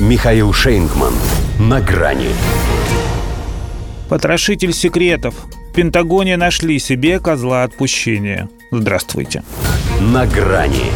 Михаил Шейнгман. На грани. Потрошитель секретов. В Пентагоне нашли себе козла отпущения. Здравствуйте. На грани.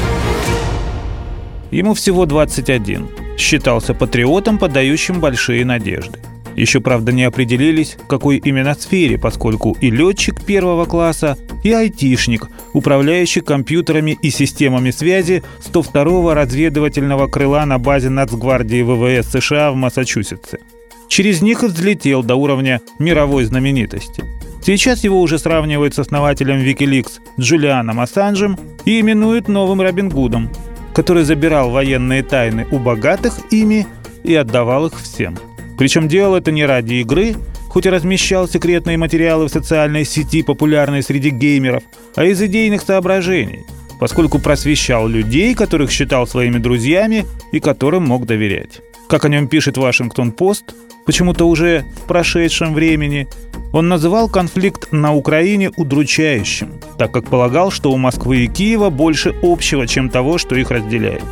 Ему всего 21. Считался патриотом, подающим большие надежды. Еще, правда, не определились, какой именно сфере, поскольку и летчик первого класса, и айтишник, управляющий компьютерами и системами связи 102-го разведывательного крыла на базе Нацгвардии ВВС США в Массачусетсе. Через них взлетел до уровня мировой знаменитости. Сейчас его уже сравнивают с основателем Wikileaks Джулианом Ассанжем и именуют новым Робин Гудом, который забирал военные тайны у богатых ими и отдавал их всем – причем делал это не ради игры, хоть и размещал секретные материалы в социальной сети, популярной среди геймеров, а из идейных соображений, поскольку просвещал людей, которых считал своими друзьями и которым мог доверять. Как о нем пишет Вашингтон-Пост, почему-то уже в прошедшем времени, он называл конфликт на Украине удручающим, так как полагал, что у Москвы и Киева больше общего, чем того, что их разделяет.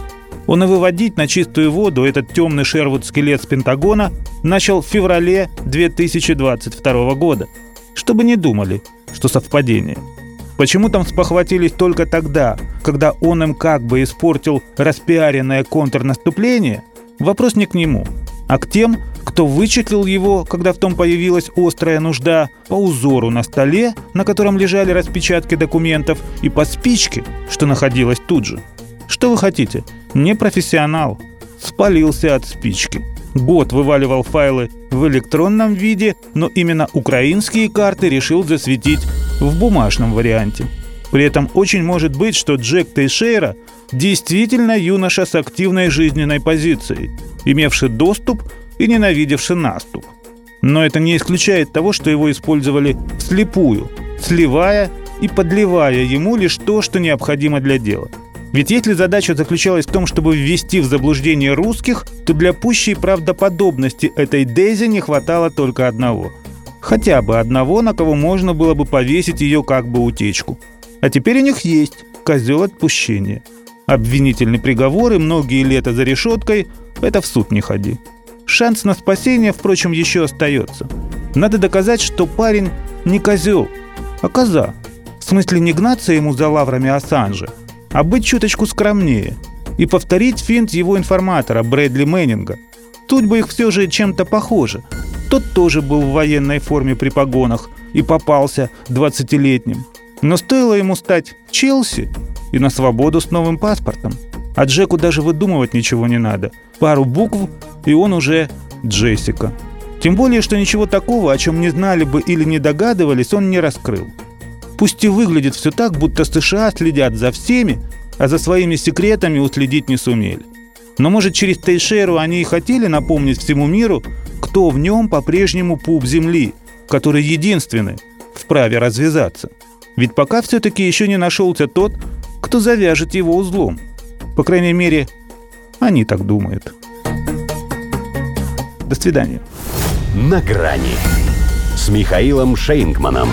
Он и выводить на чистую воду этот темный Шервуд-скелет с Пентагона начал в феврале 2022 года. Чтобы не думали, что совпадение. Почему там спохватились только тогда, когда он им как бы испортил распиаренное контрнаступление? Вопрос не к нему, а к тем, кто вычислил его, когда в том появилась острая нужда, по узору на столе, на котором лежали распечатки документов, и по спичке, что находилась тут же. Что вы хотите? Не профессионал. Спалился от спички. Год вываливал файлы в электронном виде, но именно украинские карты решил засветить в бумажном варианте. При этом очень может быть, что Джек Тейшейра действительно юноша с активной жизненной позицией, имевший доступ и ненавидевший наступ. Но это не исключает того, что его использовали вслепую, сливая и подливая ему лишь то, что необходимо для дела – ведь если задача заключалась в том, чтобы ввести в заблуждение русских, то для пущей правдоподобности этой Дейзи не хватало только одного. Хотя бы одного, на кого можно было бы повесить ее как бы утечку. А теперь у них есть козел отпущения. Обвинительный приговор и многие лета за решеткой – это в суд не ходи. Шанс на спасение, впрочем, еще остается. Надо доказать, что парень не козел, а коза. В смысле не гнаться ему за лаврами Ассанжа – а быть чуточку скромнее и повторить финт его информатора Брэдли Мэннинга. Тут бы их все же чем-то похоже. Тот тоже был в военной форме при погонах и попался 20-летним. Но стоило ему стать Челси и на свободу с новым паспортом. А Джеку даже выдумывать ничего не надо. Пару букв, и он уже Джессика. Тем более, что ничего такого, о чем не знали бы или не догадывались, он не раскрыл. Пусть и выглядит все так, будто США следят за всеми, а за своими секретами уследить не сумели. Но может через Тейшеру они и хотели напомнить всему миру, кто в нем по-прежнему пуп земли, который единственный вправе развязаться. Ведь пока все-таки еще не нашелся тот, кто завяжет его узлом. По крайней мере, они так думают. До свидания. На грани с Михаилом Шейнгманом.